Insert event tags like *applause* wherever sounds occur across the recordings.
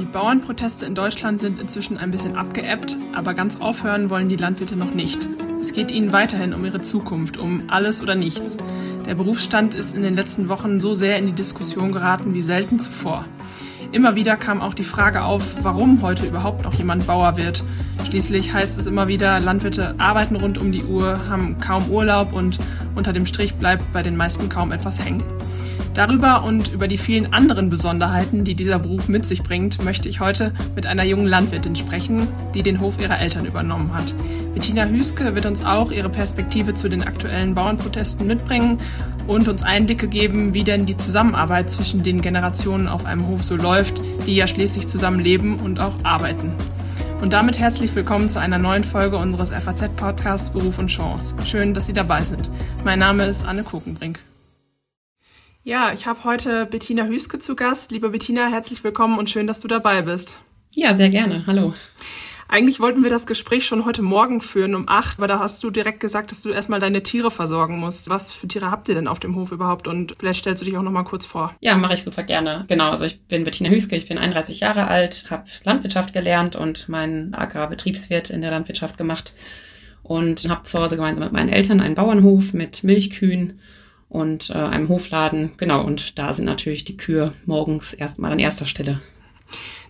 Die Bauernproteste in Deutschland sind inzwischen ein bisschen abgeebbt, aber ganz aufhören wollen die Landwirte noch nicht. Es geht ihnen weiterhin um ihre Zukunft, um alles oder nichts. Der Berufsstand ist in den letzten Wochen so sehr in die Diskussion geraten wie selten zuvor. Immer wieder kam auch die Frage auf, warum heute überhaupt noch jemand Bauer wird. Schließlich heißt es immer wieder, Landwirte arbeiten rund um die Uhr, haben kaum Urlaub und unter dem Strich bleibt bei den meisten kaum etwas hängen. Darüber und über die vielen anderen Besonderheiten, die dieser Beruf mit sich bringt, möchte ich heute mit einer jungen Landwirtin sprechen, die den Hof ihrer Eltern übernommen hat. Bettina Hüske wird uns auch ihre Perspektive zu den aktuellen Bauernprotesten mitbringen und uns Einblicke geben, wie denn die Zusammenarbeit zwischen den Generationen auf einem Hof so läuft, die ja schließlich zusammen leben und auch arbeiten. Und damit herzlich willkommen zu einer neuen Folge unseres FAZ-Podcasts Beruf und Chance. Schön, dass Sie dabei sind. Mein Name ist Anne Kokenbrink. Ja, ich habe heute Bettina Hüske zu Gast. Liebe Bettina, herzlich willkommen und schön, dass du dabei bist. Ja, sehr gerne. Hallo. Eigentlich wollten wir das Gespräch schon heute Morgen führen um acht, aber da hast du direkt gesagt, dass du erstmal deine Tiere versorgen musst. Was für Tiere habt ihr denn auf dem Hof überhaupt? Und vielleicht stellst du dich auch noch mal kurz vor. Ja, mache ich super gerne. Genau, also ich bin Bettina Hüske, ich bin 31 Jahre alt, habe Landwirtschaft gelernt und meinen Agrarbetriebswirt in der Landwirtschaft gemacht und habe zu Hause gemeinsam mit meinen Eltern einen Bauernhof mit Milchkühen und äh, einem Hofladen. Genau, und da sind natürlich die Kühe morgens erstmal an erster Stelle.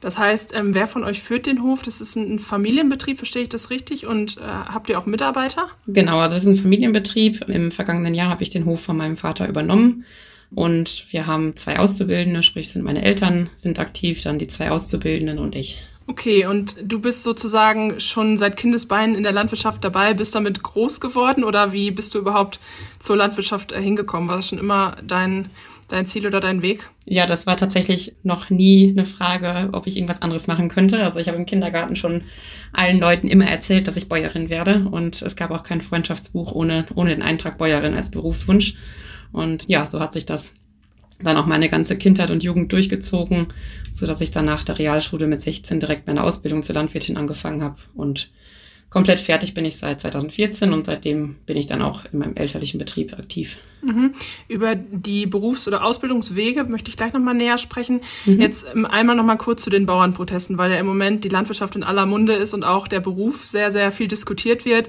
Das heißt, ähm, wer von euch führt den Hof? Das ist ein Familienbetrieb, verstehe ich das richtig? Und äh, habt ihr auch Mitarbeiter? Genau, also es ist ein Familienbetrieb. Im vergangenen Jahr habe ich den Hof von meinem Vater übernommen. Und wir haben zwei Auszubildende, sprich sind meine Eltern sind aktiv, dann die zwei Auszubildenden und ich. Okay, und du bist sozusagen schon seit Kindesbeinen in der Landwirtschaft dabei, bist damit groß geworden oder wie bist du überhaupt zur Landwirtschaft äh, hingekommen? War das schon immer dein, dein Ziel oder dein Weg? Ja, das war tatsächlich noch nie eine Frage, ob ich irgendwas anderes machen könnte. Also ich habe im Kindergarten schon allen Leuten immer erzählt, dass ich Bäuerin werde und es gab auch kein Freundschaftsbuch ohne, ohne den Eintrag Bäuerin als Berufswunsch. Und ja, so hat sich das dann auch meine ganze Kindheit und Jugend durchgezogen, so dass ich dann nach der Realschule mit 16 direkt meine Ausbildung zur Landwirtin angefangen habe und komplett fertig bin ich seit 2014 und seitdem bin ich dann auch in meinem elterlichen Betrieb aktiv. Mhm. Über die Berufs- oder Ausbildungswege möchte ich gleich nochmal näher sprechen. Mhm. Jetzt ähm, einmal nochmal kurz zu den Bauernprotesten, weil ja im Moment die Landwirtschaft in aller Munde ist und auch der Beruf sehr, sehr viel diskutiert wird.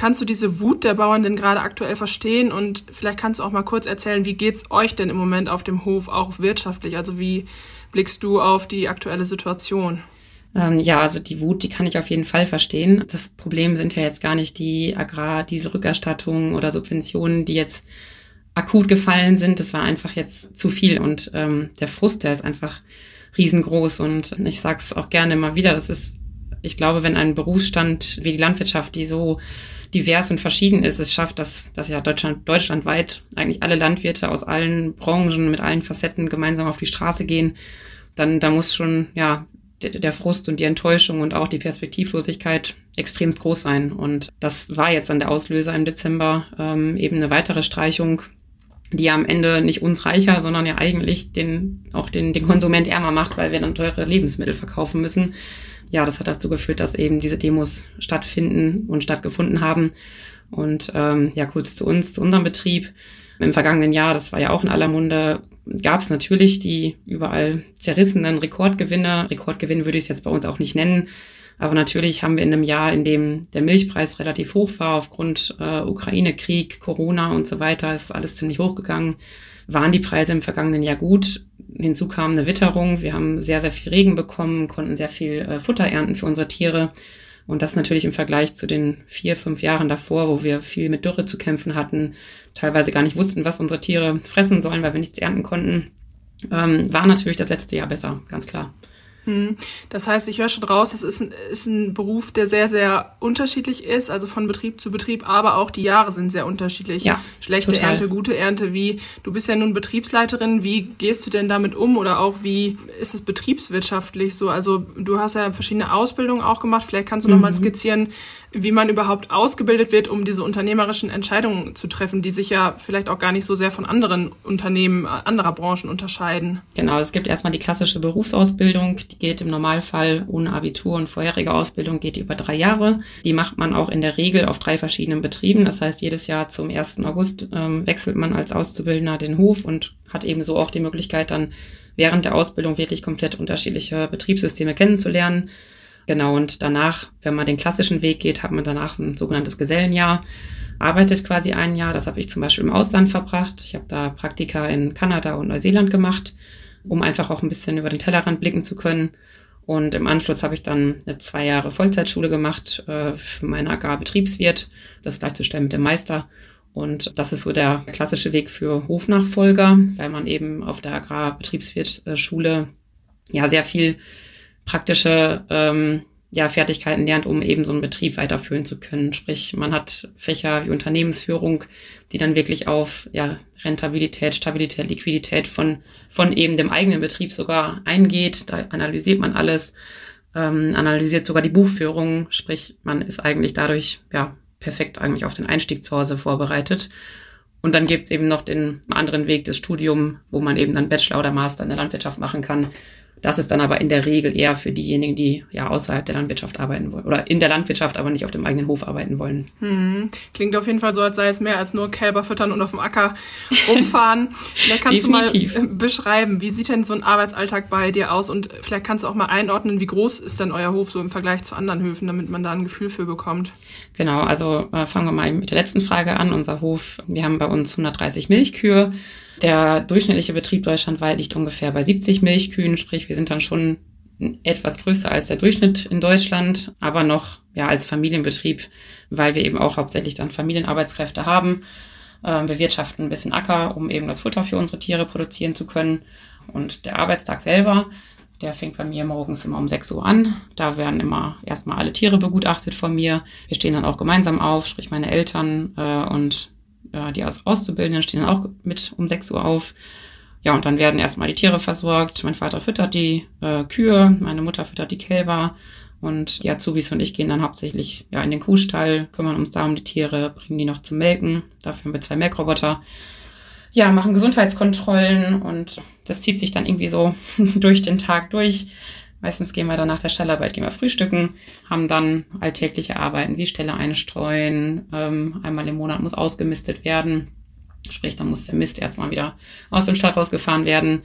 Kannst du diese Wut der Bauern denn gerade aktuell verstehen? Und vielleicht kannst du auch mal kurz erzählen, wie geht's euch denn im Moment auf dem Hof, auch wirtschaftlich? Also wie blickst du auf die aktuelle Situation? Ähm, ja, also die Wut, die kann ich auf jeden Fall verstehen. Das Problem sind ja jetzt gar nicht die Agrardieselrückerstattungen oder Subventionen, die jetzt akut gefallen sind. Das war einfach jetzt zu viel und ähm, der Frust, der ist einfach riesengroß und ich sage es auch gerne immer wieder, das ist, ich glaube, wenn ein Berufsstand wie die Landwirtschaft, die so divers und verschieden ist, es schafft, dass, dass ja Deutschland, deutschlandweit eigentlich alle Landwirte aus allen Branchen mit allen Facetten gemeinsam auf die Straße gehen, dann da muss schon ja der Frust und die Enttäuschung und auch die Perspektivlosigkeit extremst groß sein. Und das war jetzt dann der Auslöser im Dezember, ähm, eben eine weitere Streichung, die ja am Ende nicht uns reicher, sondern ja eigentlich den, auch den, den Konsument ärmer macht, weil wir dann teure Lebensmittel verkaufen müssen. Ja, das hat dazu geführt, dass eben diese Demos stattfinden und stattgefunden haben. Und ähm, ja, kurz zu uns, zu unserem Betrieb. Im vergangenen Jahr, das war ja auch in aller Munde, gab es natürlich die überall zerrissenen Rekordgewinne. Rekordgewinn würde ich es jetzt bei uns auch nicht nennen. Aber natürlich haben wir in einem Jahr, in dem der Milchpreis relativ hoch war, aufgrund äh, Ukraine-Krieg, Corona und so weiter, ist alles ziemlich hochgegangen, waren die Preise im vergangenen Jahr gut. Hinzu kam eine Witterung. Wir haben sehr, sehr viel Regen bekommen, konnten sehr viel äh, Futter ernten für unsere Tiere. Und das natürlich im Vergleich zu den vier, fünf Jahren davor, wo wir viel mit Dürre zu kämpfen hatten, teilweise gar nicht wussten, was unsere Tiere fressen sollen, weil wir nichts ernten konnten, ähm, war natürlich das letzte Jahr besser, ganz klar. Hm. Das heißt, ich höre schon raus, es ist ein, ist ein Beruf, der sehr, sehr unterschiedlich ist, also von Betrieb zu Betrieb, aber auch die Jahre sind sehr unterschiedlich. Ja, Schlechte total. Ernte, gute Ernte, wie, du bist ja nun Betriebsleiterin, wie gehst du denn damit um oder auch wie ist es betriebswirtschaftlich so? Also du hast ja verschiedene Ausbildungen auch gemacht, vielleicht kannst du mhm. nochmal skizzieren, wie man überhaupt ausgebildet wird, um diese unternehmerischen Entscheidungen zu treffen, die sich ja vielleicht auch gar nicht so sehr von anderen Unternehmen anderer Branchen unterscheiden. Genau, es gibt erstmal die klassische Berufsausbildung, Die geht im Normalfall ohne Abitur und vorherige Ausbildung geht über drei Jahre. Die macht man auch in der Regel auf drei verschiedenen Betrieben. Das heißt, jedes Jahr zum 1. August ähm, wechselt man als Auszubildender den Hof und hat ebenso auch die Möglichkeit, dann während der Ausbildung wirklich komplett unterschiedliche Betriebssysteme kennenzulernen. Genau, und danach, wenn man den klassischen Weg geht, hat man danach ein sogenanntes Gesellenjahr arbeitet quasi ein Jahr. Das habe ich zum Beispiel im Ausland verbracht. Ich habe da Praktika in Kanada und Neuseeland gemacht, um einfach auch ein bisschen über den Tellerrand blicken zu können. Und im Anschluss habe ich dann eine zwei Jahre Vollzeitschule gemacht äh, für meinen Agrarbetriebswirt, das gleichzustellen mit dem Meister. Und das ist so der klassische Weg für Hofnachfolger, weil man eben auf der Agrarbetriebswirtschule ja sehr viel praktische ähm, ja, Fertigkeiten lernt, um eben so einen Betrieb weiterführen zu können. Sprich, man hat Fächer wie Unternehmensführung, die dann wirklich auf ja, Rentabilität, Stabilität, Liquidität von, von eben dem eigenen Betrieb sogar eingeht. Da analysiert man alles, ähm, analysiert sogar die Buchführung. Sprich, man ist eigentlich dadurch ja perfekt eigentlich auf den Einstieg zu Hause vorbereitet. Und dann gibt's eben noch den anderen Weg des Studiums, wo man eben dann Bachelor oder Master in der Landwirtschaft machen kann, das ist dann aber in der Regel eher für diejenigen, die ja außerhalb der Landwirtschaft arbeiten wollen oder in der Landwirtschaft, aber nicht auf dem eigenen Hof arbeiten wollen. Hm. Klingt auf jeden Fall so, als sei es mehr als nur Kälber füttern und auf dem Acker rumfahren. *laughs* vielleicht kannst du mal äh, beschreiben, wie sieht denn so ein Arbeitsalltag bei dir aus und vielleicht kannst du auch mal einordnen, wie groß ist denn euer Hof so im Vergleich zu anderen Höfen, damit man da ein Gefühl für bekommt. Genau, also äh, fangen wir mal mit der letzten Frage an. Unser Hof, wir haben bei uns 130 Milchkühe. Der durchschnittliche Betrieb deutschlandweit liegt ungefähr bei 70 Milchkühen, sprich wir sind dann schon etwas größer als der Durchschnitt in Deutschland, aber noch ja als Familienbetrieb, weil wir eben auch hauptsächlich dann Familienarbeitskräfte haben. Ähm, wir wirtschaften ein bisschen Acker, um eben das Futter für unsere Tiere produzieren zu können. Und der Arbeitstag selber, der fängt bei mir morgens immer um 6 Uhr an. Da werden immer erstmal alle Tiere begutachtet von mir. Wir stehen dann auch gemeinsam auf, sprich meine Eltern äh, und äh, die Auszubildenden stehen auch mit um 6 Uhr auf. Ja, und dann werden erstmal die Tiere versorgt. Mein Vater füttert die äh, Kühe, meine Mutter füttert die Kälber und die Azubis und ich gehen dann hauptsächlich ja, in den Kuhstall, kümmern uns da um die Tiere, bringen die noch zum Melken. Dafür haben wir zwei Melkroboter. Ja, machen Gesundheitskontrollen und das zieht sich dann irgendwie so *laughs* durch den Tag durch. Meistens gehen wir dann nach der Stallarbeit, gehen wir frühstücken, haben dann alltägliche Arbeiten wie Ställe einstreuen. Ähm, einmal im Monat muss ausgemistet werden. Sprich, dann muss der Mist erstmal wieder aus dem Stall rausgefahren werden.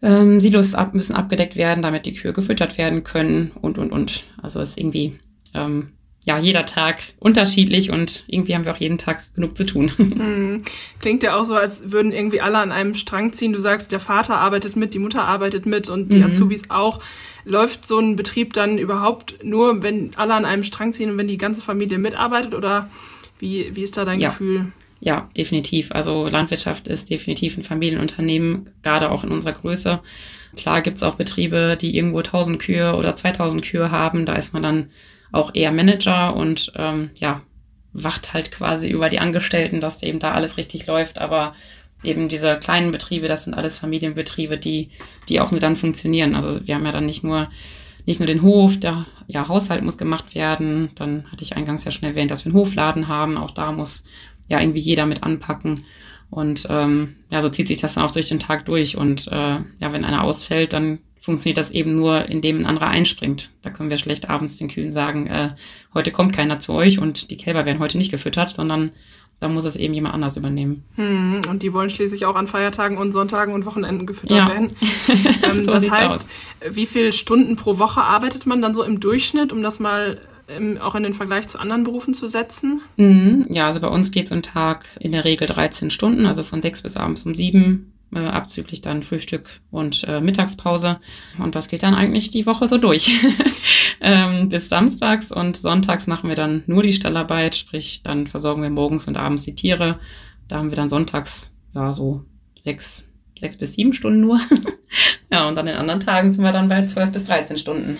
Ähm, Silos ab, müssen abgedeckt werden, damit die Kühe gefüttert werden können und, und, und. Also ist irgendwie ähm, ja, jeder Tag unterschiedlich und irgendwie haben wir auch jeden Tag genug zu tun. *laughs* Hm. Klingt ja auch so, als würden irgendwie alle an einem Strang ziehen. Du sagst, der Vater arbeitet mit, die Mutter arbeitet mit und die mhm. Azubis auch. Läuft so ein Betrieb dann überhaupt nur, wenn alle an einem Strang ziehen und wenn die ganze Familie mitarbeitet oder wie, wie ist da dein ja. Gefühl? Ja, definitiv. Also Landwirtschaft ist definitiv ein Familienunternehmen, gerade auch in unserer Größe. Klar gibt's auch Betriebe, die irgendwo 1000 Kühe oder 2000 Kühe haben. Da ist man dann auch eher Manager und ähm, ja, wacht halt quasi über die Angestellten, dass eben da alles richtig läuft. Aber eben diese kleinen Betriebe, das sind alles Familienbetriebe, die, die auch mit dann funktionieren. Also wir haben ja dann nicht nur nicht nur den Hof, der ja, Haushalt muss gemacht werden. Dann hatte ich eingangs ja schon erwähnt, dass wir einen Hofladen haben. Auch da muss ja irgendwie jeder mit anpacken. Und ähm, ja, so zieht sich das dann auch durch den Tag durch. Und äh, ja, wenn einer ausfällt, dann funktioniert das eben nur, indem ein anderer einspringt. Da können wir schlecht abends den Kühen sagen, äh, heute kommt keiner zu euch und die Kälber werden heute nicht gefüttert, sondern da muss es eben jemand anders übernehmen. Hm, und die wollen schließlich auch an Feiertagen und Sonntagen und Wochenenden gefüttert ja. werden. *laughs* ähm, so das heißt, aus. wie viele Stunden pro Woche arbeitet man dann so im Durchschnitt, um das mal ähm, auch in den Vergleich zu anderen Berufen zu setzen? Mhm. Ja, also bei uns geht so ein Tag in der Regel 13 Stunden, also von sechs bis abends um sieben äh, abzüglich dann Frühstück und äh, Mittagspause. Und das geht dann eigentlich die Woche so durch. *laughs* ähm, bis samstags und sonntags machen wir dann nur die Stallarbeit, sprich dann versorgen wir morgens und abends die Tiere. Da haben wir dann sonntags ja so sechs, sechs bis sieben Stunden nur. *laughs* ja, und an den anderen Tagen sind wir dann bei zwölf bis dreizehn Stunden.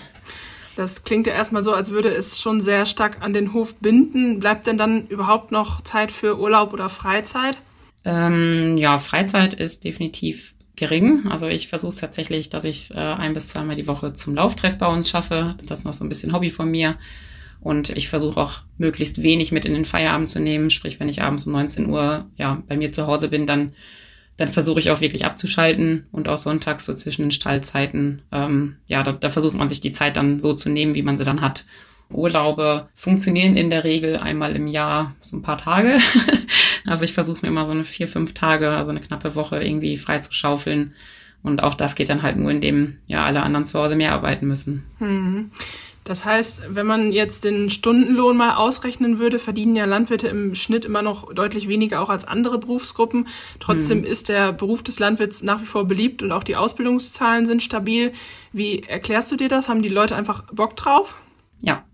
Das klingt ja erstmal so, als würde es schon sehr stark an den Hof binden. Bleibt denn dann überhaupt noch Zeit für Urlaub oder Freizeit? Ähm, ja, Freizeit ist definitiv gering. Also ich versuche tatsächlich, dass ich äh, ein bis zweimal die Woche zum Lauftreff bei uns schaffe. Das ist noch so ein bisschen Hobby von mir. Und ich versuche auch möglichst wenig mit in den Feierabend zu nehmen. Sprich, wenn ich abends um 19 Uhr ja bei mir zu Hause bin, dann dann versuche ich auch wirklich abzuschalten und auch sonntags so zwischen den Stallzeiten. Ähm, ja, da, da versucht man sich die Zeit dann so zu nehmen, wie man sie dann hat. Urlaube funktionieren in der Regel einmal im Jahr so ein paar Tage. *laughs* also ich versuche mir immer so eine vier, fünf Tage, also eine knappe Woche irgendwie frei zu schaufeln. Und auch das geht dann halt nur, indem ja alle anderen zu Hause mehr arbeiten müssen. Hm. Das heißt, wenn man jetzt den Stundenlohn mal ausrechnen würde, verdienen ja Landwirte im Schnitt immer noch deutlich weniger auch als andere Berufsgruppen. Trotzdem hm. ist der Beruf des Landwirts nach wie vor beliebt und auch die Ausbildungszahlen sind stabil. Wie erklärst du dir das? Haben die Leute einfach Bock drauf? Ja,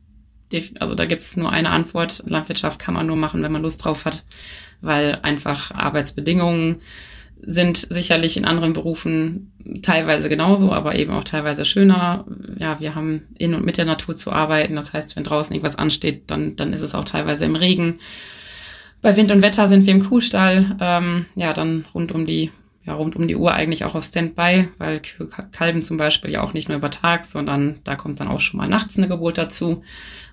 also da gibt es nur eine Antwort. Landwirtschaft kann man nur machen, wenn man Lust drauf hat, weil einfach Arbeitsbedingungen sind sicherlich in anderen Berufen teilweise genauso, aber eben auch teilweise schöner. Ja, wir haben in und mit der Natur zu arbeiten. Das heißt, wenn draußen irgendwas ansteht, dann, dann ist es auch teilweise im Regen. Bei Wind und Wetter sind wir im Kuhstall. Ähm, ja, dann rund um die ja, rund um die Uhr eigentlich auch auf Standby, weil kalben zum Beispiel ja auch nicht nur über Tag, sondern da kommt dann auch schon mal nachts eine Geburt dazu.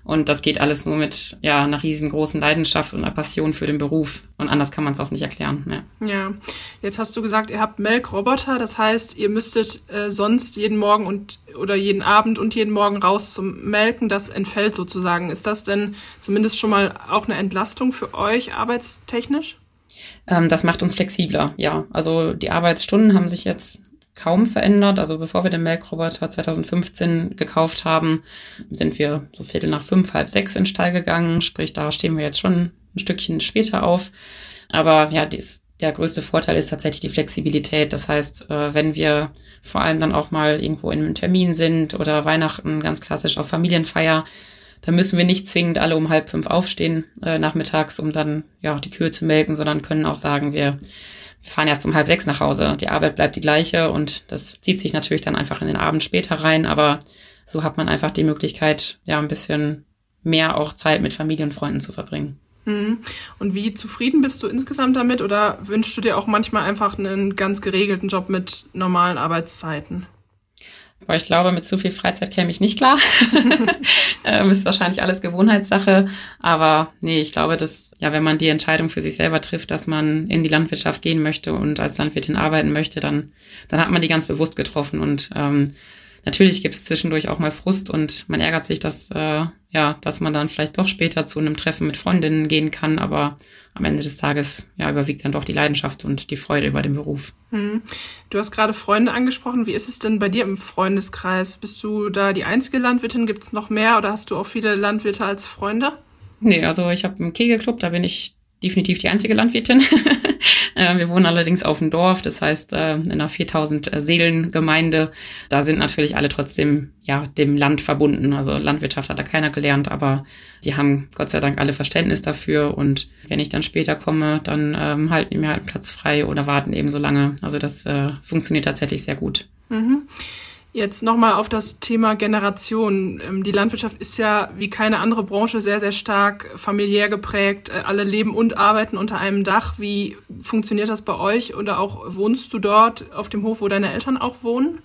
Und das geht alles nur mit ja, einer riesengroßen Leidenschaft und einer Passion für den Beruf. Und anders kann man es auch nicht erklären. Ja. ja, jetzt hast du gesagt, ihr habt Melkroboter. Das heißt, ihr müsstet äh, sonst jeden Morgen und oder jeden Abend und jeden Morgen raus zum Melken. Das entfällt sozusagen. Ist das denn zumindest schon mal auch eine Entlastung für euch arbeitstechnisch? Ähm, das macht uns flexibler, ja. Also die Arbeitsstunden haben sich jetzt kaum verändert. Also bevor wir den Melkroboter 2015 gekauft haben, sind wir so Viertel nach fünf, halb sechs in den Stall gegangen. Sprich, da stehen wir jetzt schon ein Stückchen später auf. Aber ja, dies, der größte Vorteil ist tatsächlich die Flexibilität. Das heißt, äh, wenn wir vor allem dann auch mal irgendwo in einem Termin sind oder Weihnachten ganz klassisch auf Familienfeier, da müssen wir nicht zwingend alle um halb fünf aufstehen äh, nachmittags, um dann ja die Kühe zu melken, sondern können auch sagen, wir, wir fahren erst um halb sechs nach Hause. Die Arbeit bleibt die gleiche und das zieht sich natürlich dann einfach in den Abend später rein, aber so hat man einfach die Möglichkeit, ja, ein bisschen mehr auch Zeit mit Familie und Freunden zu verbringen. Mhm. Und wie zufrieden bist du insgesamt damit oder wünschst du dir auch manchmal einfach einen ganz geregelten Job mit normalen Arbeitszeiten? Boah, ich glaube, mit zu viel Freizeit käme ich nicht klar. *laughs* ähm, ist wahrscheinlich alles Gewohnheitssache. Aber nee, ich glaube, dass, ja, wenn man die Entscheidung für sich selber trifft, dass man in die Landwirtschaft gehen möchte und als Landwirtin arbeiten möchte, dann, dann hat man die ganz bewusst getroffen. Und ähm, natürlich gibt es zwischendurch auch mal Frust und man ärgert sich, dass, äh, ja, dass man dann vielleicht doch später zu einem Treffen mit Freundinnen gehen kann. Aber am Ende des Tages ja, überwiegt dann doch die Leidenschaft und die Freude über den Beruf. Hm. Du hast gerade Freunde angesprochen. Wie ist es denn bei dir im Freundeskreis? Bist du da die einzige Landwirtin? Gibt es noch mehr oder hast du auch viele Landwirte als Freunde? Nee, also ich habe einen Kegelclub, da bin ich definitiv die einzige Landwirtin. *laughs* Äh, wir wohnen allerdings auf dem Dorf, das heißt äh, in einer 4000 äh, Seelen Gemeinde. Da sind natürlich alle trotzdem ja dem Land verbunden. Also Landwirtschaft hat da keiner gelernt, aber die haben Gott sei Dank alle Verständnis dafür. Und wenn ich dann später komme, dann ähm, halten mir halt einen Platz frei oder warten eben so lange. Also das äh, funktioniert tatsächlich sehr gut. Mhm. Jetzt nochmal auf das Thema Generation. Ähm, die Landwirtschaft ist ja wie keine andere Branche sehr, sehr stark familiär geprägt. Äh, alle leben und arbeiten unter einem Dach. Wie funktioniert das bei euch? Oder auch wohnst du dort auf dem Hof, wo deine Eltern auch wohnen?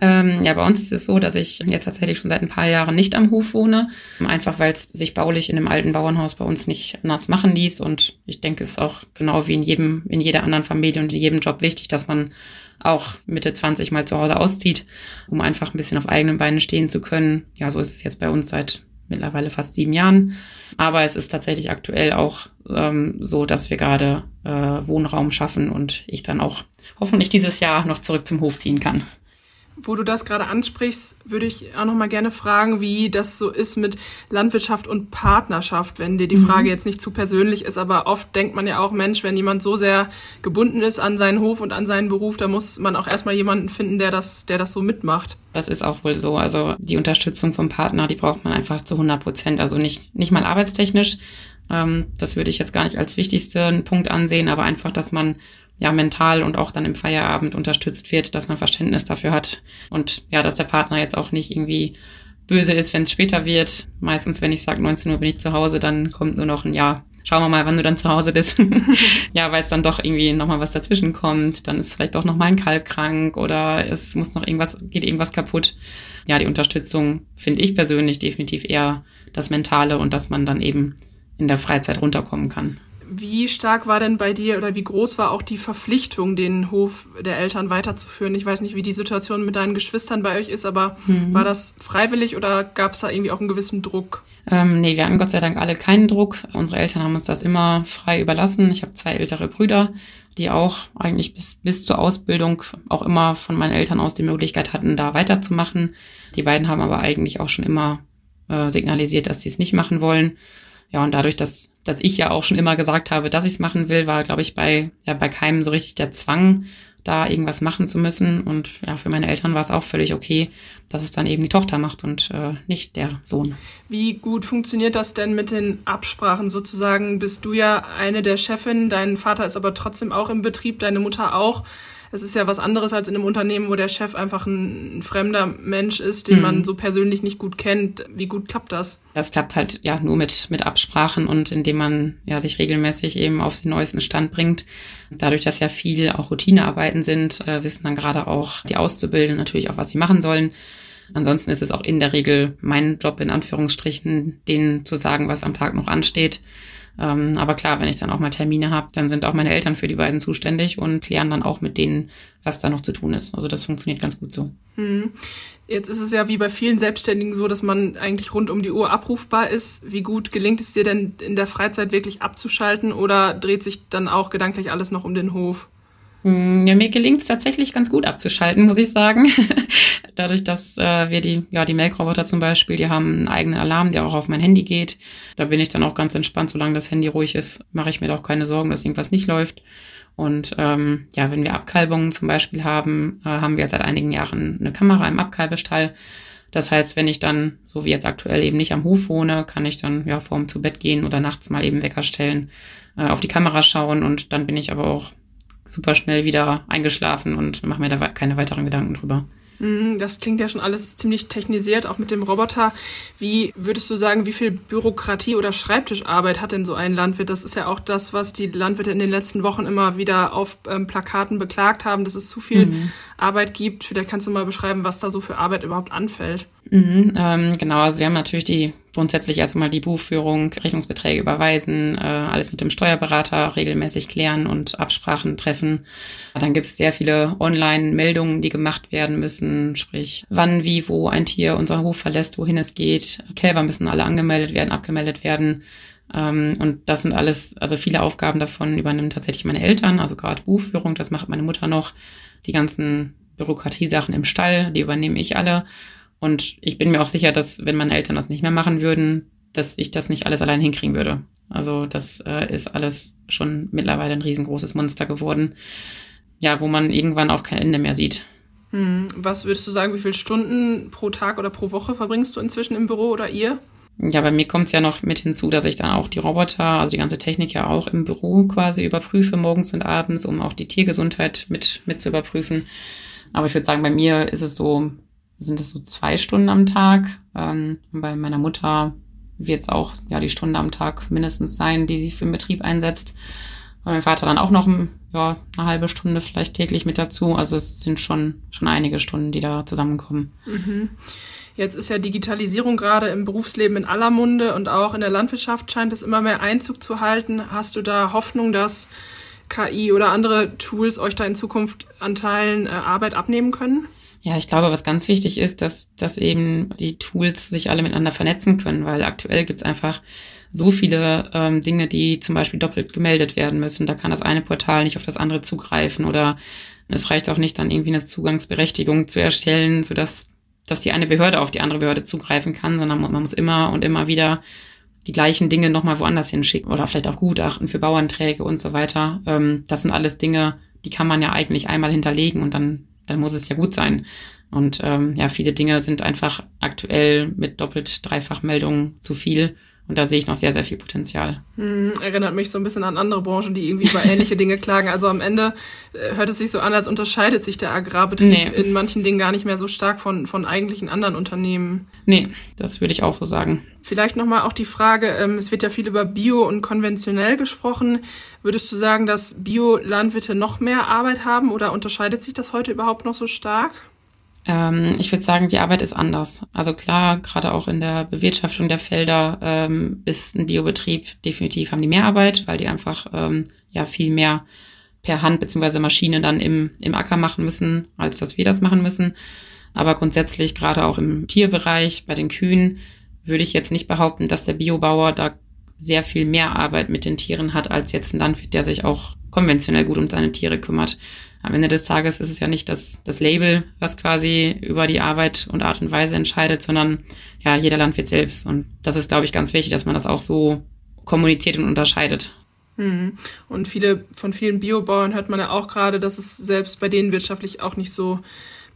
Ähm, ja, bei uns ist es so, dass ich jetzt tatsächlich schon seit ein paar Jahren nicht am Hof wohne. Einfach weil es sich baulich in dem alten Bauernhaus bei uns nicht nass machen ließ. Und ich denke, es ist auch genau wie in jedem, in jeder anderen Familie und in jedem Job wichtig, dass man auch Mitte 20 mal zu Hause auszieht, um einfach ein bisschen auf eigenen Beinen stehen zu können. Ja, so ist es jetzt bei uns seit mittlerweile fast sieben Jahren. Aber es ist tatsächlich aktuell auch ähm, so, dass wir gerade äh, Wohnraum schaffen und ich dann auch hoffentlich dieses Jahr noch zurück zum Hof ziehen kann. Wo du das gerade ansprichst, würde ich auch noch mal gerne fragen, wie das so ist mit Landwirtschaft und Partnerschaft, wenn dir die mhm. Frage jetzt nicht zu persönlich ist, aber oft denkt man ja auch, Mensch, wenn jemand so sehr gebunden ist an seinen Hof und an seinen Beruf, da muss man auch erstmal jemanden finden, der das, der das so mitmacht. Das ist auch wohl so. Also die Unterstützung vom Partner, die braucht man einfach zu 100 Prozent. Also nicht, nicht mal arbeitstechnisch. Ähm, das würde ich jetzt gar nicht als wichtigsten Punkt ansehen, aber einfach, dass man ja mental und auch dann im Feierabend unterstützt wird, dass man Verständnis dafür hat und ja, dass der Partner jetzt auch nicht irgendwie böse ist, wenn es später wird. Meistens, wenn ich sage 19 Uhr bin ich zu Hause, dann kommt nur noch ein Ja. Schauen wir mal, wann du dann zu Hause bist. *laughs* ja, weil es dann doch irgendwie nochmal was dazwischen kommt. Dann ist vielleicht doch nochmal ein Kalb krank oder es muss noch irgendwas, geht irgendwas kaputt. Ja, die Unterstützung finde ich persönlich definitiv eher das Mentale und dass man dann eben in der Freizeit runterkommen kann. Wie stark war denn bei dir oder wie groß war auch die Verpflichtung, den Hof der Eltern weiterzuführen? Ich weiß nicht, wie die Situation mit deinen Geschwistern bei euch ist, aber mhm. war das freiwillig oder gab es da irgendwie auch einen gewissen Druck? Ähm, nee, wir hatten Gott sei Dank alle keinen Druck. Unsere Eltern haben uns das immer frei überlassen. Ich habe zwei ältere Brüder, die auch eigentlich bis, bis zur Ausbildung auch immer von meinen Eltern aus die Möglichkeit hatten, da weiterzumachen. Die beiden haben aber eigentlich auch schon immer äh, signalisiert, dass sie es nicht machen wollen. Ja, und dadurch, dass, dass ich ja auch schon immer gesagt habe, dass ich es machen will, war, glaube ich, bei, ja, bei keinem so richtig der Zwang, da irgendwas machen zu müssen. Und ja, für meine Eltern war es auch völlig okay, dass es dann eben die Tochter macht und äh, nicht der Sohn. Wie gut funktioniert das denn mit den Absprachen sozusagen? Bist du ja eine der Chefinnen, dein Vater ist aber trotzdem auch im Betrieb, deine Mutter auch. Es ist ja was anderes als in einem Unternehmen, wo der Chef einfach ein, fremder Mensch ist, den mhm. man so persönlich nicht gut kennt. Wie gut klappt das? Das klappt halt ja nur mit, mit Absprachen und indem man ja sich regelmäßig eben auf den neuesten Stand bringt. Dadurch, dass ja viel auch Routinearbeiten sind, äh, wissen dann gerade auch die Auszubildenden natürlich auch, was sie machen sollen. Ansonsten ist es auch in der Regel mein Job in Anführungsstrichen, denen zu sagen, was am Tag noch ansteht. Ähm, aber klar, wenn ich dann auch mal Termine habe, dann sind auch meine Eltern für die beiden zuständig und klären dann auch mit denen, was da noch zu tun ist. Also das funktioniert ganz gut so. Hm. Jetzt ist es ja wie bei vielen Selbstständigen so, dass man eigentlich rund um die Uhr abrufbar ist. Wie gut gelingt es dir denn in der Freizeit wirklich abzuschalten oder dreht sich dann auch gedanklich alles noch um den Hof? Hm, ja, mir gelingt es tatsächlich ganz gut abzuschalten, muss ich sagen. *laughs* Dadurch, dass äh, wir die, ja, die Melkroboter zum Beispiel, die haben einen eigenen Alarm, der auch auf mein Handy geht. Da bin ich dann auch ganz entspannt, solange das Handy ruhig ist, mache ich mir da auch keine Sorgen, dass irgendwas nicht läuft. Und ähm, ja, wenn wir Abkalbungen zum Beispiel haben, äh, haben wir jetzt seit einigen Jahren eine Kamera im Abkalbestall. Das heißt, wenn ich dann, so wie jetzt aktuell eben nicht am Hof wohne, kann ich dann ja vorm zu Bett gehen oder nachts mal eben Wecker stellen, äh, auf die Kamera schauen und dann bin ich aber auch super schnell wieder eingeschlafen und mache mir da keine weiteren Gedanken drüber. Mhm, das klingt ja schon alles ziemlich technisiert, auch mit dem Roboter. Wie würdest du sagen, wie viel Bürokratie oder Schreibtischarbeit hat denn so ein Landwirt? Das ist ja auch das, was die Landwirte in den letzten Wochen immer wieder auf ähm, Plakaten beklagt haben, dass es zu viel mhm. Arbeit gibt. Vielleicht kannst du mal beschreiben, was da so für Arbeit überhaupt anfällt. Mhm, ähm, genau, also wir haben natürlich die grundsätzlich erstmal die Buchführung, Rechnungsbeträge überweisen, äh, alles mit dem Steuerberater regelmäßig klären und Absprachen treffen. Dann gibt es sehr viele Online-Meldungen, die gemacht werden müssen, sprich wann, wie, wo ein Tier unser Hof verlässt, wohin es geht. Kälber müssen alle angemeldet werden, abgemeldet werden. Ähm, und das sind alles, also viele Aufgaben davon übernehmen tatsächlich meine Eltern, also gerade Buchführung, das macht meine Mutter noch. Die ganzen Bürokratiesachen im Stall, die übernehme ich alle. Und ich bin mir auch sicher, dass wenn meine Eltern das nicht mehr machen würden, dass ich das nicht alles allein hinkriegen würde. Also das äh, ist alles schon mittlerweile ein riesengroßes Monster geworden, ja, wo man irgendwann auch kein Ende mehr sieht. Hm. Was würdest du sagen, wie viele Stunden pro Tag oder pro Woche verbringst du inzwischen im Büro oder ihr? Ja, bei mir kommt es ja noch mit hinzu, dass ich dann auch die Roboter, also die ganze Technik ja auch im Büro quasi überprüfe, morgens und abends, um auch die Tiergesundheit mit, mit zu überprüfen. Aber ich würde sagen, bei mir ist es so sind es so zwei Stunden am Tag. Ähm, bei meiner Mutter wird es auch ja die Stunde am Tag mindestens sein, die sie für den Betrieb einsetzt. Bei meinem Vater dann auch noch ja, eine halbe Stunde vielleicht täglich mit dazu. Also es sind schon, schon einige Stunden, die da zusammenkommen. Mhm. Jetzt ist ja Digitalisierung gerade im Berufsleben in aller Munde und auch in der Landwirtschaft scheint es immer mehr Einzug zu halten. Hast du da Hoffnung, dass KI oder andere Tools euch da in Zukunft an Teilen äh, Arbeit abnehmen können? Ja, ich glaube, was ganz wichtig ist, dass, dass eben die Tools sich alle miteinander vernetzen können, weil aktuell gibt's einfach so viele ähm, Dinge, die zum Beispiel doppelt gemeldet werden müssen. Da kann das eine Portal nicht auf das andere zugreifen oder es reicht auch nicht, dann irgendwie eine Zugangsberechtigung zu erstellen, sodass dass die eine Behörde auf die andere Behörde zugreifen kann, sondern man muss immer und immer wieder die gleichen Dinge nochmal woanders hinschicken oder vielleicht auch Gutachten für Bauanträge und so weiter. Ähm, das sind alles Dinge, die kann man ja eigentlich einmal hinterlegen und dann dann muss es ja gut sein. Und ähm, ja, viele Dinge sind einfach aktuell mit doppelt dreifach Meldungen zu viel. Und da sehe ich noch sehr, sehr viel Potenzial. Hm, erinnert mich so ein bisschen an andere Branchen, die irgendwie über ähnliche Dinge klagen. Also am Ende äh, hört es sich so an, als unterscheidet sich der Agrarbetrieb nee. in manchen Dingen gar nicht mehr so stark von, von eigentlichen anderen Unternehmen. Nee, das würde ich auch so sagen. Vielleicht nochmal auch die Frage, ähm, es wird ja viel über Bio und konventionell gesprochen. Würdest du sagen, dass Bio-Landwirte noch mehr Arbeit haben oder unterscheidet sich das heute überhaupt noch so stark? Ähm, ich würde sagen, die Arbeit ist anders. Also klar, gerade auch in der Bewirtschaftung der Felder ähm, ist ein Biobetrieb definitiv haben die mehr Arbeit, weil die einfach ähm, ja viel mehr per Hand beziehungsweise Maschine dann im, im Acker machen müssen, als dass wir das machen müssen. Aber grundsätzlich, gerade auch im Tierbereich, bei den Kühen, würde ich jetzt nicht behaupten, dass der Biobauer da sehr viel mehr Arbeit mit den Tieren hat, als jetzt ein Landwirt, der sich auch konventionell gut um seine Tiere kümmert. Am Ende des Tages ist es ja nicht das, das Label, was quasi über die Arbeit und Art und Weise entscheidet, sondern ja, jeder Landwirt selbst. Und das ist, glaube ich, ganz wichtig, dass man das auch so kommuniziert und unterscheidet. Mhm. Und viele, von vielen Biobauern hört man ja auch gerade, dass es selbst bei denen wirtschaftlich auch nicht so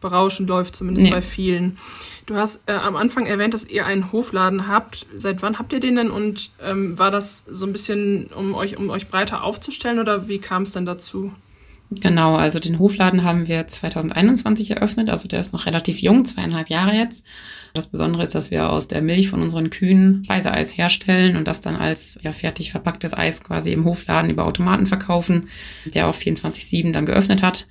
berauschend läuft, zumindest nee. bei vielen. Du hast äh, am Anfang erwähnt, dass ihr einen Hofladen habt. Seit wann habt ihr den denn? Und ähm, war das so ein bisschen, um euch, um euch breiter aufzustellen oder wie kam es denn dazu? Genau, also den Hofladen haben wir 2021 eröffnet, also der ist noch relativ jung, zweieinhalb Jahre jetzt. Das Besondere ist, dass wir aus der Milch von unseren Kühen Speiseeis herstellen und das dann als ja, fertig verpacktes Eis quasi im Hofladen über Automaten verkaufen, der auch 24-7 dann geöffnet hat.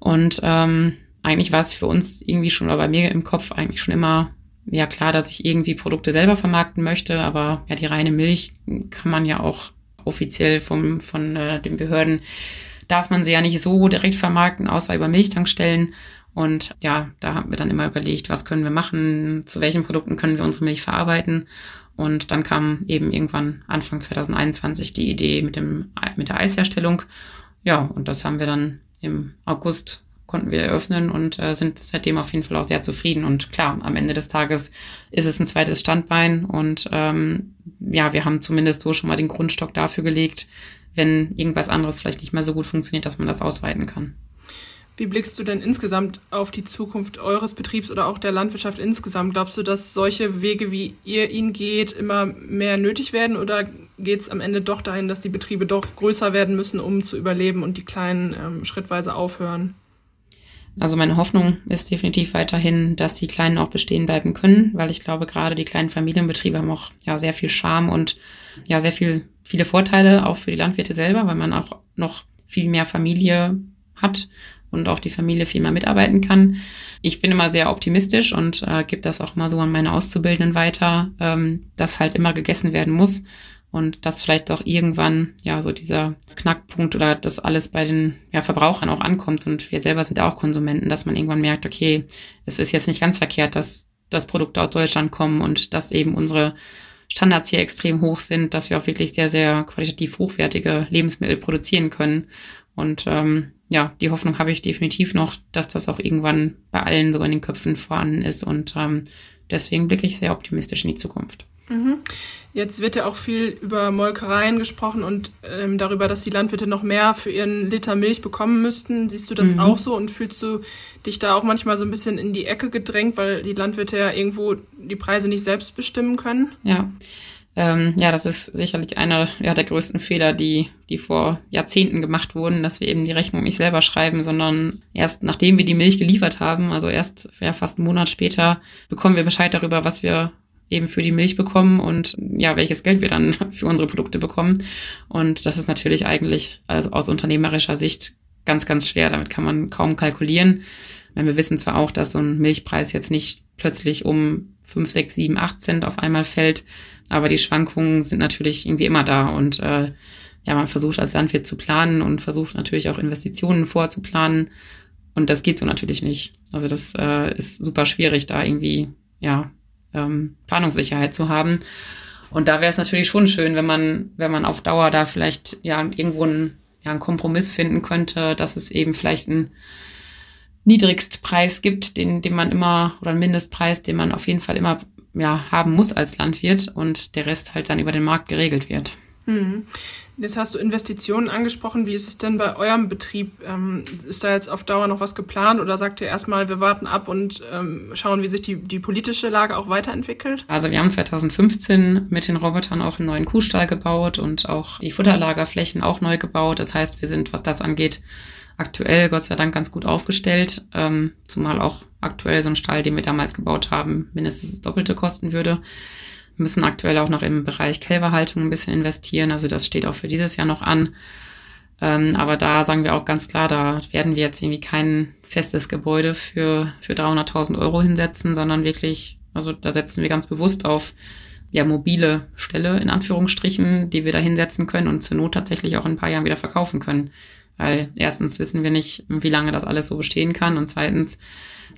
Und ähm, eigentlich war es für uns irgendwie schon, oder bei mir im Kopf eigentlich schon immer ja klar, dass ich irgendwie Produkte selber vermarkten möchte, aber ja, die reine Milch kann man ja auch offiziell vom, von äh, den Behörden darf man sie ja nicht so direkt vermarkten, außer über Milchtankstellen. Und ja, da haben wir dann immer überlegt, was können wir machen, zu welchen Produkten können wir unsere Milch verarbeiten. Und dann kam eben irgendwann Anfang 2021 die Idee mit dem, mit der Eisherstellung. Ja, und das haben wir dann im August konnten wir eröffnen und äh, sind seitdem auf jeden Fall auch sehr zufrieden. Und klar, am Ende des Tages ist es ein zweites Standbein und ähm, ja, wir haben zumindest so schon mal den Grundstock dafür gelegt, wenn irgendwas anderes vielleicht nicht mehr so gut funktioniert, dass man das ausweiten kann. Wie blickst du denn insgesamt auf die Zukunft eures Betriebs oder auch der Landwirtschaft insgesamt? Glaubst du, dass solche Wege, wie ihr ihn geht, immer mehr nötig werden oder geht es am Ende doch dahin, dass die Betriebe doch größer werden müssen, um zu überleben und die kleinen ähm, schrittweise aufhören? Also meine Hoffnung ist definitiv weiterhin, dass die Kleinen auch bestehen bleiben können, weil ich glaube, gerade die kleinen Familienbetriebe haben auch ja sehr viel Charme und ja sehr viel, viele Vorteile auch für die Landwirte selber, weil man auch noch viel mehr Familie hat und auch die Familie viel mehr mitarbeiten kann. Ich bin immer sehr optimistisch und äh, gebe das auch mal so an meine Auszubildenden weiter, ähm, dass halt immer gegessen werden muss und dass vielleicht auch irgendwann ja so dieser Knackpunkt oder das alles bei den ja, Verbrauchern auch ankommt und wir selber sind ja auch Konsumenten, dass man irgendwann merkt, okay, es ist jetzt nicht ganz verkehrt, dass dass Produkte aus Deutschland kommen und dass eben unsere Standards hier extrem hoch sind, dass wir auch wirklich sehr, sehr qualitativ hochwertige Lebensmittel produzieren können. Und ähm, ja, die Hoffnung habe ich definitiv noch, dass das auch irgendwann bei allen so in den Köpfen vorhanden ist. Und ähm, deswegen blicke ich sehr optimistisch in die Zukunft. Mhm. Jetzt wird ja auch viel über Molkereien gesprochen und ähm, darüber, dass die Landwirte noch mehr für ihren Liter Milch bekommen müssten. Siehst du das mhm. auch so und fühlst du dich da auch manchmal so ein bisschen in die Ecke gedrängt, weil die Landwirte ja irgendwo die Preise nicht selbst bestimmen können? Ja. Ähm, ja, das ist sicherlich einer ja, der größten Fehler, die, die vor Jahrzehnten gemacht wurden, dass wir eben die Rechnung nicht selber schreiben, sondern erst nachdem wir die Milch geliefert haben, also erst ja, fast einen Monat später, bekommen wir Bescheid darüber, was wir eben für die Milch bekommen und ja, welches Geld wir dann *laughs* für unsere Produkte bekommen. Und das ist natürlich eigentlich also aus unternehmerischer Sicht ganz, ganz schwer. Damit kann man kaum kalkulieren. Wir wissen zwar auch, dass so ein Milchpreis jetzt nicht plötzlich um 5, 6, 7, 8 Cent auf einmal fällt, aber die Schwankungen sind natürlich irgendwie immer da und äh, ja, man versucht als Landwirt zu planen und versucht natürlich auch Investitionen vorzuplanen und das geht so natürlich nicht. Also das äh, ist super schwierig, da irgendwie ja ähm, Planungssicherheit zu haben. Und da wäre es natürlich schon schön, wenn man, wenn man auf Dauer da vielleicht ja irgendwo einen, ja, einen Kompromiss finden könnte, dass es eben vielleicht einen Niedrigstpreis gibt, den, den man immer, oder einen Mindestpreis, den man auf jeden Fall immer ja, haben muss als Landwirt und der Rest halt dann über den Markt geregelt wird. Mhm. Jetzt hast du Investitionen angesprochen. Wie ist es denn bei eurem Betrieb? Ähm, ist da jetzt auf Dauer noch was geplant oder sagt ihr erstmal, wir warten ab und ähm, schauen, wie sich die, die politische Lage auch weiterentwickelt? Also wir haben 2015 mit den Robotern auch einen neuen Kuhstall gebaut und auch die Futterlagerflächen auch neu gebaut. Das heißt, wir sind, was das angeht, aktuell Gott sei Dank ganz gut aufgestellt, ähm, zumal auch aktuell so ein Stall, den wir damals gebaut haben, mindestens das Doppelte kosten würde müssen aktuell auch noch im Bereich Kälberhaltung ein bisschen investieren. Also das steht auch für dieses Jahr noch an. Ähm, aber da sagen wir auch ganz klar, da werden wir jetzt irgendwie kein festes Gebäude für, für 300.000 Euro hinsetzen, sondern wirklich, also da setzen wir ganz bewusst auf ja, mobile Stelle in Anführungsstrichen, die wir da hinsetzen können und zur Not tatsächlich auch in ein paar Jahren wieder verkaufen können. Weil erstens wissen wir nicht, wie lange das alles so bestehen kann und zweitens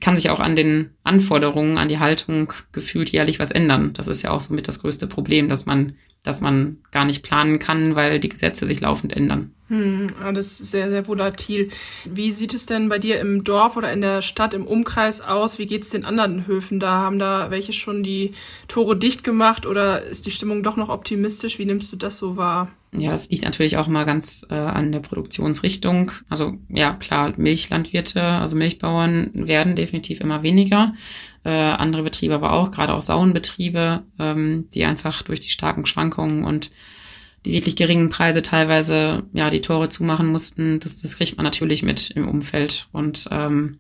kann sich auch an den Anforderungen, an die Haltung gefühlt jährlich was ändern. Das ist ja auch somit das größte Problem, dass man, dass man gar nicht planen kann, weil die Gesetze sich laufend ändern. Hm, alles sehr, sehr volatil. Wie sieht es denn bei dir im Dorf oder in der Stadt im Umkreis aus? Wie geht es den anderen Höfen da? Haben da welche schon die Tore dicht gemacht oder ist die Stimmung doch noch optimistisch? Wie nimmst du das so wahr? Ja, das liegt natürlich auch mal ganz äh, an der Produktionsrichtung. Also ja, klar, Milchlandwirte, also Milchbauern werden definitiv immer weniger. Äh, andere Betriebe aber auch, gerade auch Sauenbetriebe, ähm, die einfach durch die starken Schwankungen und die wirklich geringen Preise teilweise ja die Tore zumachen mussten. Das, das kriegt man natürlich mit im Umfeld. Und ähm,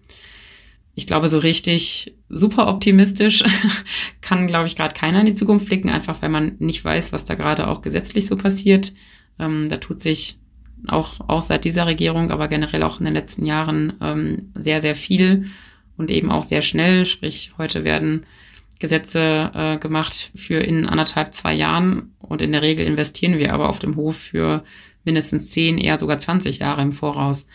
ich glaube, so richtig super optimistisch *laughs* kann, glaube ich, gerade keiner in die Zukunft blicken, einfach weil man nicht weiß, was da gerade auch gesetzlich so passiert. Ähm, da tut sich auch, auch seit dieser Regierung, aber generell auch in den letzten Jahren ähm, sehr, sehr viel und eben auch sehr schnell. Sprich, heute werden Gesetze äh, gemacht für in anderthalb, zwei Jahren und in der Regel investieren wir aber auf dem Hof für mindestens zehn, eher sogar 20 Jahre im Voraus.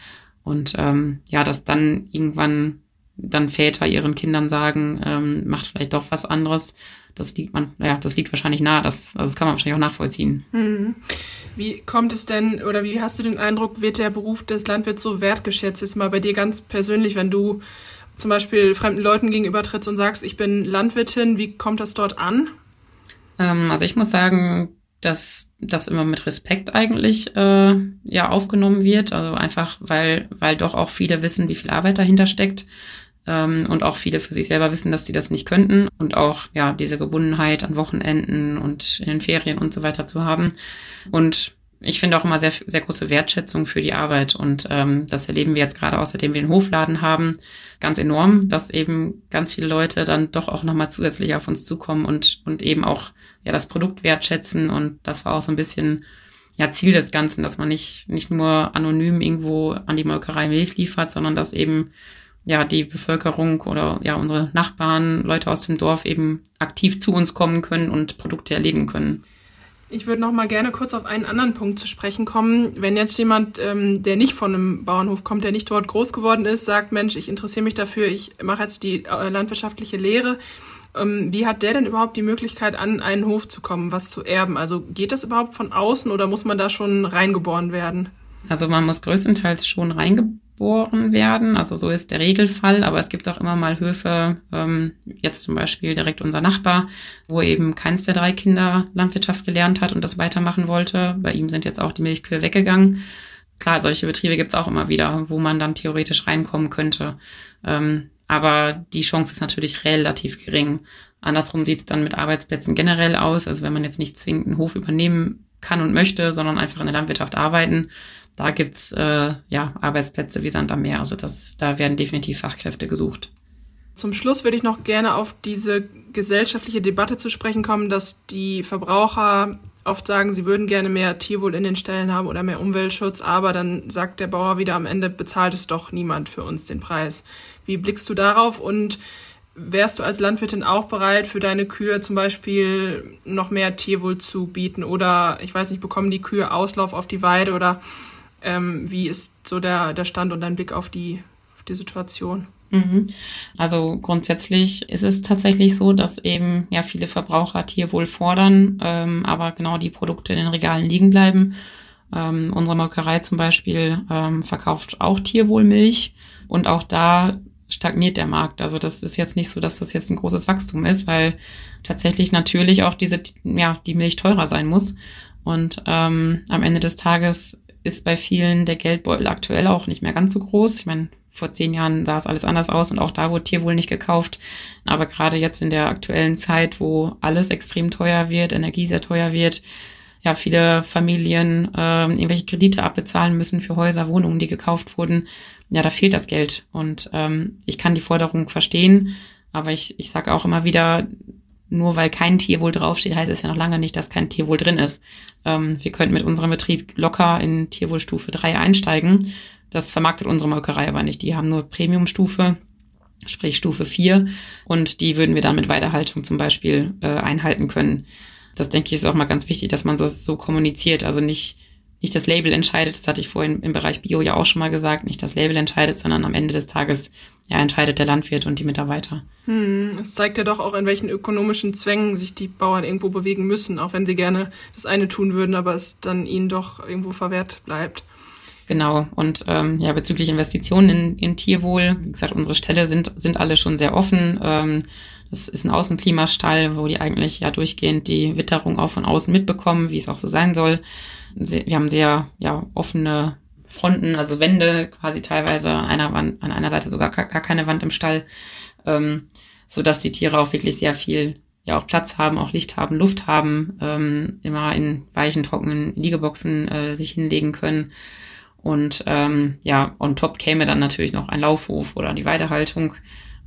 Und ähm, ja, dass dann irgendwann dann Väter ihren Kindern sagen, ähm, macht vielleicht doch was anderes. Das liegt man, ja, das liegt wahrscheinlich nah. Das, also das kann man wahrscheinlich auch nachvollziehen. Mhm. Wie kommt es denn oder wie hast du den Eindruck, wird der Beruf des Landwirts so wertgeschätzt? Jetzt mal bei dir ganz persönlich, wenn du zum Beispiel fremden Leuten gegenüber trittst und sagst, ich bin Landwirtin, wie kommt das dort an? Ähm, also ich muss sagen, dass das immer mit Respekt eigentlich äh, ja aufgenommen wird. Also einfach, weil, weil doch auch viele wissen, wie viel Arbeit dahinter steckt ähm, und auch viele für sich selber wissen, dass sie das nicht könnten und auch ja diese Gebundenheit an Wochenenden und in den Ferien und so weiter zu haben. Und ich finde auch immer sehr, sehr große Wertschätzung für die Arbeit. Und ähm, das erleben wir jetzt gerade, außerdem wir einen Hofladen haben, ganz enorm, dass eben ganz viele Leute dann doch auch nochmal zusätzlich auf uns zukommen und, und eben auch ja das Produkt wertschätzen. Und das war auch so ein bisschen ja Ziel des Ganzen, dass man nicht, nicht nur anonym irgendwo an die Molkerei Milch liefert, sondern dass eben ja, die Bevölkerung oder ja, unsere Nachbarn, Leute aus dem Dorf eben aktiv zu uns kommen können und Produkte erleben können. Ich würde noch mal gerne kurz auf einen anderen Punkt zu sprechen kommen. Wenn jetzt jemand, ähm, der nicht von einem Bauernhof kommt, der nicht dort groß geworden ist, sagt, Mensch, ich interessiere mich dafür, ich mache jetzt die äh, landwirtschaftliche Lehre, ähm, wie hat der denn überhaupt die Möglichkeit, an einen Hof zu kommen, was zu erben? Also geht das überhaupt von außen oder muss man da schon reingeboren werden? Also man muss größtenteils schon reingeboren geboren werden. Also so ist der Regelfall, aber es gibt auch immer mal Höfe, ähm, jetzt zum Beispiel direkt unser Nachbar, wo eben keins der drei Kinder Landwirtschaft gelernt hat und das weitermachen wollte. Bei ihm sind jetzt auch die Milchkühe weggegangen. Klar, solche Betriebe gibt's auch immer wieder, wo man dann theoretisch reinkommen könnte. Ähm, aber die Chance ist natürlich relativ gering. Andersrum sieht's dann mit Arbeitsplätzen generell aus. Also wenn man jetzt nicht zwingend einen Hof übernehmen kann und möchte, sondern einfach in der Landwirtschaft arbeiten, da gibt's äh, ja Arbeitsplätze wie Sand am Meer. Also das, da werden definitiv Fachkräfte gesucht. Zum Schluss würde ich noch gerne auf diese gesellschaftliche Debatte zu sprechen kommen, dass die Verbraucher oft sagen, sie würden gerne mehr Tierwohl in den Ställen haben oder mehr Umweltschutz, aber dann sagt der Bauer wieder am Ende, bezahlt es doch niemand für uns den Preis. Wie blickst du darauf und wärst du als Landwirtin auch bereit, für deine Kühe zum Beispiel noch mehr Tierwohl zu bieten oder ich weiß nicht, bekommen die Kühe Auslauf auf die Weide oder ähm, wie ist so der, der Stand und dein Blick auf die, auf die Situation? Mhm. Also grundsätzlich ist es tatsächlich so, dass eben ja viele Verbraucher Tierwohl fordern, ähm, aber genau die Produkte in den Regalen liegen bleiben. Ähm, unsere Molkerei zum Beispiel ähm, verkauft auch Tierwohlmilch und auch da stagniert der Markt. Also das ist jetzt nicht so, dass das jetzt ein großes Wachstum ist, weil tatsächlich natürlich auch diese ja die Milch teurer sein muss. Und ähm, am Ende des Tages ist bei vielen der Geldbeutel aktuell auch nicht mehr ganz so groß. Ich meine, vor zehn Jahren sah es alles anders aus und auch da wurde Tierwohl nicht gekauft. Aber gerade jetzt in der aktuellen Zeit, wo alles extrem teuer wird, Energie sehr teuer wird, ja, viele Familien äh, irgendwelche Kredite abbezahlen müssen für Häuser, Wohnungen, die gekauft wurden, ja, da fehlt das Geld. Und ähm, ich kann die Forderung verstehen, aber ich, ich sage auch immer wieder, nur weil kein Tierwohl draufsteht, heißt es ja noch lange nicht, dass kein Tierwohl drin ist. Ähm, wir könnten mit unserem Betrieb locker in Tierwohlstufe 3 einsteigen. Das vermarktet unsere Molkerei aber nicht. Die haben nur Premiumstufe, sprich Stufe 4. Und die würden wir dann mit Weidehaltung zum Beispiel äh, einhalten können. Das denke ich ist auch mal ganz wichtig, dass man so, so kommuniziert. Also nicht, nicht das Label entscheidet, das hatte ich vorhin im Bereich Bio ja auch schon mal gesagt, nicht das Label entscheidet, sondern am Ende des Tages ja, entscheidet der Landwirt und die Mitarbeiter. Hm, es zeigt ja doch auch, in welchen ökonomischen Zwängen sich die Bauern irgendwo bewegen müssen, auch wenn sie gerne das eine tun würden, aber es dann ihnen doch irgendwo verwehrt bleibt. Genau. Und ähm, ja, bezüglich Investitionen in, in Tierwohl, wie gesagt, unsere Ställe sind, sind alle schon sehr offen. Ähm, das ist ein Außenklimastall, wo die eigentlich ja durchgehend die Witterung auch von außen mitbekommen, wie es auch so sein soll. Wir haben sehr ja, offene Fronten, also Wände, quasi teilweise an einer Wand, an einer Seite sogar gar, gar keine Wand im Stall, ähm, so dass die Tiere auch wirklich sehr viel ja auch Platz haben, auch Licht haben, Luft haben, ähm, immer in weichen, trockenen Liegeboxen äh, sich hinlegen können. Und ähm, ja, on top käme dann natürlich noch ein Laufhof oder die Weidehaltung.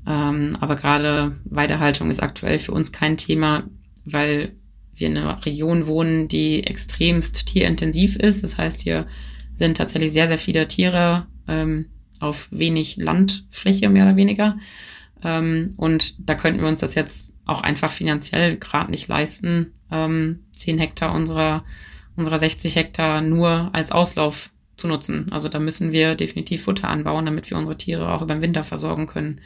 Ähm, aber gerade Weidehaltung ist aktuell für uns kein Thema, weil wir in einer Region wohnen, die extremst tierintensiv ist. Das heißt, hier sind tatsächlich sehr, sehr viele Tiere ähm, auf wenig Landfläche, mehr oder weniger. Ähm, und da könnten wir uns das jetzt auch einfach finanziell gerade nicht leisten, ähm, 10 Hektar unserer, unserer 60 Hektar nur als Auslauf zu nutzen. Also da müssen wir definitiv Futter anbauen, damit wir unsere Tiere auch über den Winter versorgen können.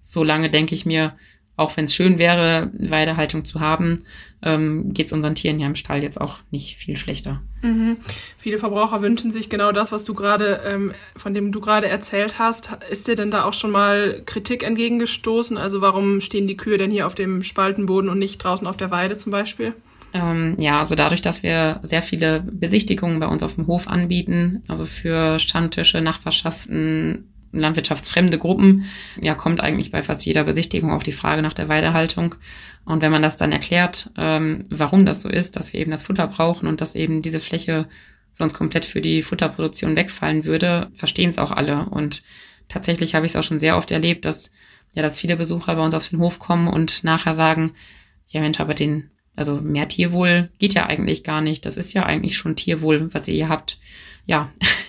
Solange denke ich mir, auch wenn es schön wäre, Weidehaltung zu haben, ähm, geht es unseren Tieren hier im Stall jetzt auch nicht viel schlechter. Mhm. Viele Verbraucher wünschen sich genau das, was du gerade, ähm, von dem du gerade erzählt hast. Ist dir denn da auch schon mal Kritik entgegengestoßen? Also warum stehen die Kühe denn hier auf dem Spaltenboden und nicht draußen auf der Weide zum Beispiel? Ähm, ja, also dadurch, dass wir sehr viele Besichtigungen bei uns auf dem Hof anbieten, also für Stammtische, Nachbarschaften, landwirtschaftsfremde Gruppen, ja, kommt eigentlich bei fast jeder Besichtigung auch die Frage nach der Weidehaltung. Und wenn man das dann erklärt, ähm, warum das so ist, dass wir eben das Futter brauchen und dass eben diese Fläche sonst komplett für die Futterproduktion wegfallen würde, verstehen es auch alle. Und tatsächlich habe ich es auch schon sehr oft erlebt, dass ja, dass viele Besucher bei uns auf den Hof kommen und nachher sagen, ja Mensch, aber den, also mehr Tierwohl geht ja eigentlich gar nicht. Das ist ja eigentlich schon Tierwohl, was ihr hier habt. Ja, *laughs*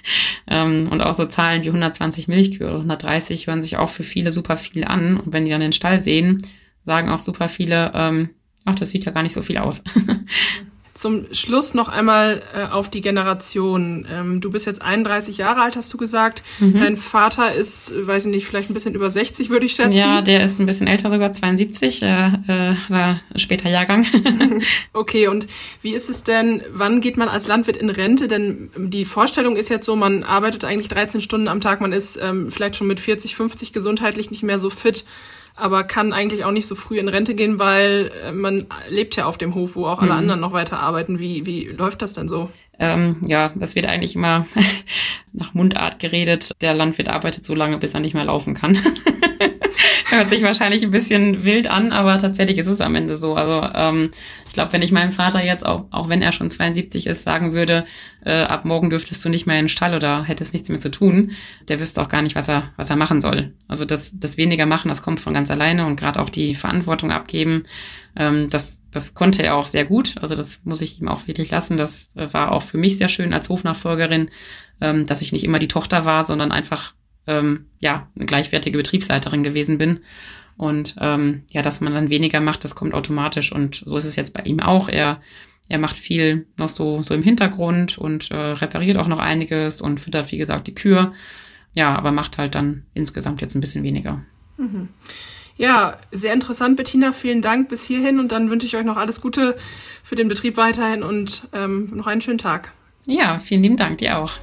Ähm, und auch so Zahlen wie 120 Milchkühe oder 130 hören sich auch für viele super viel an. Und wenn die dann den Stall sehen, sagen auch super viele, ähm, ach, das sieht ja gar nicht so viel aus. *laughs* Zum Schluss noch einmal äh, auf die Generation. Ähm, du bist jetzt 31 Jahre alt, hast du gesagt. Mhm. Dein Vater ist, weiß ich nicht, vielleicht ein bisschen über 60, würde ich schätzen. Ja, der ist ein bisschen älter, sogar 72. Er äh, war später Jahrgang. *laughs* okay, und wie ist es denn, wann geht man als Landwirt in Rente? Denn die Vorstellung ist jetzt so, man arbeitet eigentlich 13 Stunden am Tag, man ist ähm, vielleicht schon mit 40, 50 gesundheitlich nicht mehr so fit aber kann eigentlich auch nicht so früh in Rente gehen, weil äh, man lebt ja auf dem Hof, wo auch alle mhm. anderen noch weiter arbeiten. Wie, wie läuft das denn so? Ähm, ja, das wird eigentlich immer *laughs* nach Mundart geredet. Der Landwirt arbeitet so lange, bis er nicht mehr laufen kann. *laughs* Hört sich wahrscheinlich ein bisschen wild an, aber tatsächlich ist es am Ende so. Also ähm, ich glaube, wenn ich meinem Vater jetzt, auch, auch wenn er schon 72 ist, sagen würde, äh, ab morgen dürftest du nicht mehr in den Stall oder hättest nichts mehr zu tun, der wüsste auch gar nicht, was er, was er machen soll. Also das, das weniger machen, das kommt von ganz alleine und gerade auch die Verantwortung abgeben, ähm, das, das konnte er auch sehr gut. Also das muss ich ihm auch wirklich lassen. Das war auch für mich sehr schön als Hofnachfolgerin, ähm, dass ich nicht immer die Tochter war, sondern einfach ähm, ja eine gleichwertige Betriebsleiterin gewesen bin. Und ähm, ja, dass man dann weniger macht, das kommt automatisch. Und so ist es jetzt bei ihm auch. Er, er macht viel noch so, so im Hintergrund und äh, repariert auch noch einiges und füttert, wie gesagt, die Kühe. Ja, aber macht halt dann insgesamt jetzt ein bisschen weniger. Mhm. Ja, sehr interessant, Bettina. Vielen Dank bis hierhin und dann wünsche ich euch noch alles Gute für den Betrieb weiterhin und ähm, noch einen schönen Tag. Ja, vielen lieben Dank, dir auch.